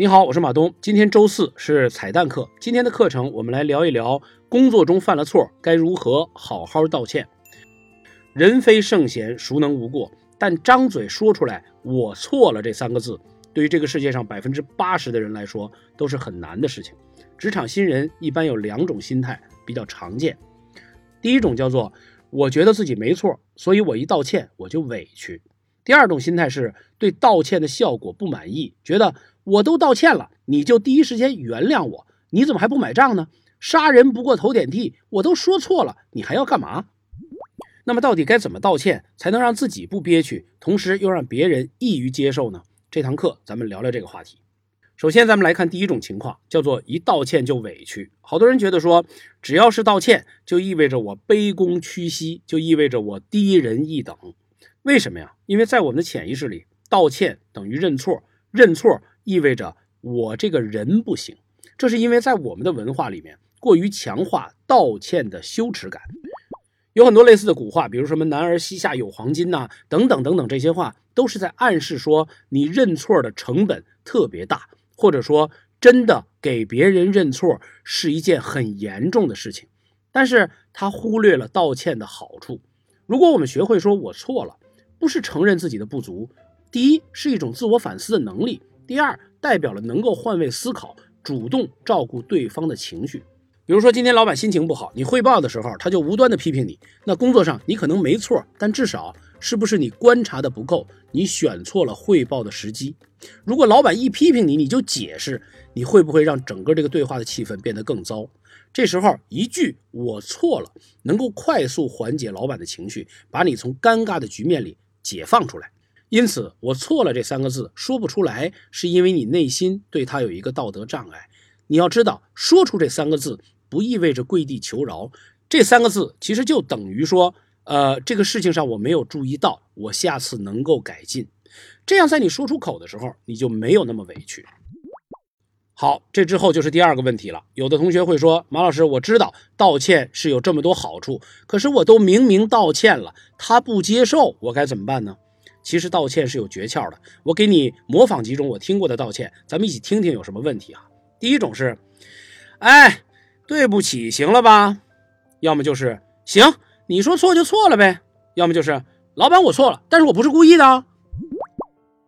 你好，我是马东。今天周四是彩蛋课，今天的课程我们来聊一聊工作中犯了错该如何好好道歉。人非圣贤，孰能无过？但张嘴说出来“我错了”这三个字，对于这个世界上百分之八十的人来说都是很难的事情。职场新人一般有两种心态比较常见，第一种叫做我觉得自己没错，所以我一道歉我就委屈；第二种心态是对道歉的效果不满意，觉得。我都道歉了，你就第一时间原谅我？你怎么还不买账呢？杀人不过头点地，我都说错了，你还要干嘛？那么到底该怎么道歉才能让自己不憋屈，同时又让别人易于接受呢？这堂课咱们聊聊这个话题。首先，咱们来看第一种情况，叫做一道歉就委屈。好多人觉得说，只要是道歉，就意味着我卑躬屈膝，就意味着我低人一等。为什么呀？因为在我们的潜意识里，道歉等于认错，认错。意味着我这个人不行，这是因为在我们的文化里面过于强化道歉的羞耻感。有很多类似的古话，比如什么“男儿膝下有黄金”呐，等等等等，这些话都是在暗示说你认错的成本特别大，或者说真的给别人认错是一件很严重的事情。但是他忽略了道歉的好处。如果我们学会说我错了，不是承认自己的不足，第一是一种自我反思的能力。第二，代表了能够换位思考，主动照顾对方的情绪。比如说，今天老板心情不好，你汇报的时候，他就无端的批评你。那工作上你可能没错，但至少是不是你观察的不够，你选错了汇报的时机？如果老板一批评你，你就解释，你会不会让整个这个对话的气氛变得更糟？这时候一句“我错了”，能够快速缓解老板的情绪，把你从尴尬的局面里解放出来。因此，我错了这三个字说不出来，是因为你内心对他有一个道德障碍。你要知道，说出这三个字不意味着跪地求饶，这三个字其实就等于说，呃，这个事情上我没有注意到，我下次能够改进。这样，在你说出口的时候，你就没有那么委屈。好，这之后就是第二个问题了。有的同学会说，马老师，我知道道歉是有这么多好处，可是我都明明道歉了，他不接受，我该怎么办呢？其实道歉是有诀窍的，我给你模仿几种我听过的道歉，咱们一起听听有什么问题啊？第一种是，哎，对不起，行了吧？要么就是行，你说错就错了呗。要么就是老板我错了，但是我不是故意的。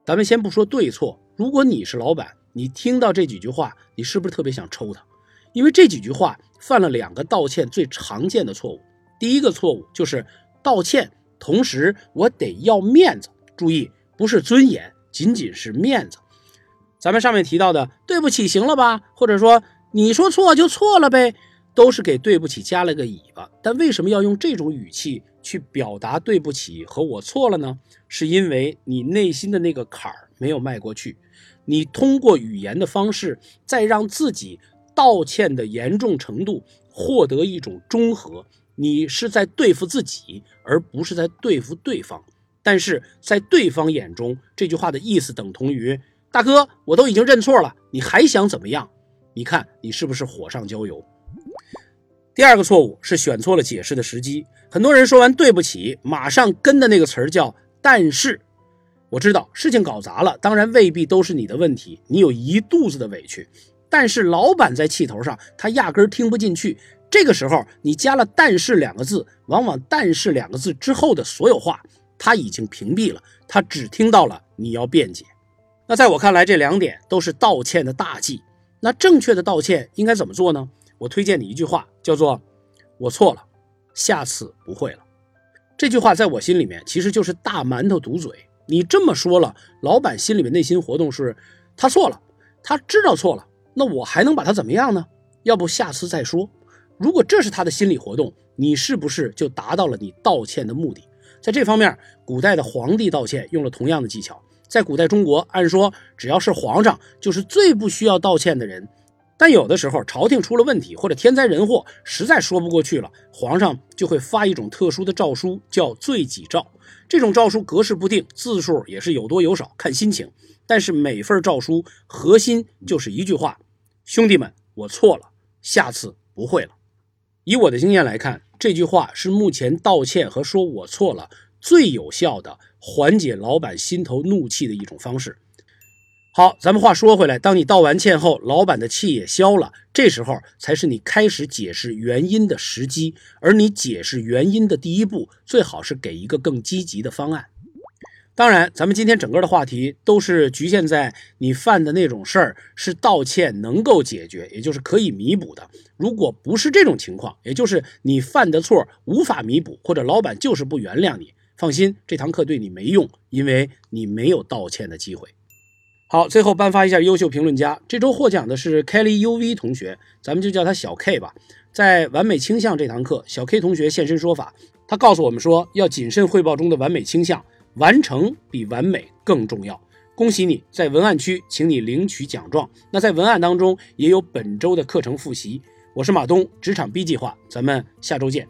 咱们先不说对错，如果你是老板，你听到这几句话，你是不是特别想抽他？因为这几句话犯了两个道歉最常见的错误。第一个错误就是道歉，同时我得要面子。注意，不是尊严，仅仅是面子。咱们上面提到的“对不起”行了吧？或者说你说错就错了呗，都是给“对不起”加了个尾巴。但为什么要用这种语气去表达“对不起”和我错了呢？是因为你内心的那个坎儿没有迈过去，你通过语言的方式，再让自己道歉的严重程度获得一种中和。你是在对付自己，而不是在对付对方。但是在对方眼中，这句话的意思等同于“大哥，我都已经认错了，你还想怎么样？你看你是不是火上浇油？”第二个错误是选错了解释的时机。很多人说完“对不起”，马上跟的那个词儿叫“但是”。我知道事情搞砸了，当然未必都是你的问题，你有一肚子的委屈。但是老板在气头上，他压根儿听不进去。这个时候你加了“但是”两个字，往往“但是”两个字之后的所有话。他已经屏蔽了，他只听到了你要辩解。那在我看来，这两点都是道歉的大忌。那正确的道歉应该怎么做呢？我推荐你一句话，叫做“我错了，下次不会了”。这句话在我心里面其实就是大馒头堵嘴。你这么说了，老板心里面内心活动是，他错了，他知道错了，那我还能把他怎么样呢？要不下次再说。如果这是他的心理活动，你是不是就达到了你道歉的目的？在这方面，古代的皇帝道歉用了同样的技巧。在古代中国，按说只要是皇上，就是最不需要道歉的人。但有的时候，朝廷出了问题或者天灾人祸，实在说不过去了，皇上就会发一种特殊的诏书，叫罪己诏。这种诏书格式不定，字数也是有多有少，看心情。但是每份诏书核心就是一句话：兄弟们，我错了，下次不会了。以我的经验来看。这句话是目前道歉和说我错了最有效的缓解老板心头怒气的一种方式。好，咱们话说回来，当你道完歉后，老板的气也消了，这时候才是你开始解释原因的时机。而你解释原因的第一步，最好是给一个更积极的方案。当然，咱们今天整个的话题都是局限在你犯的那种事儿是道歉能够解决，也就是可以弥补的。如果不是这种情况，也就是你犯的错无法弥补，或者老板就是不原谅你，放心，这堂课对你没用，因为你没有道歉的机会。好，最后颁发一下优秀评论家。这周获奖的是 Kelly U V 同学，咱们就叫他小 K 吧。在完美倾向这堂课，小 K 同学现身说法，他告诉我们说，要谨慎汇报中的完美倾向，完成比完美更重要。恭喜你在文案区，请你领取奖状。那在文案当中也有本周的课程复习。我是马东，职场 B 计划，咱们下周见。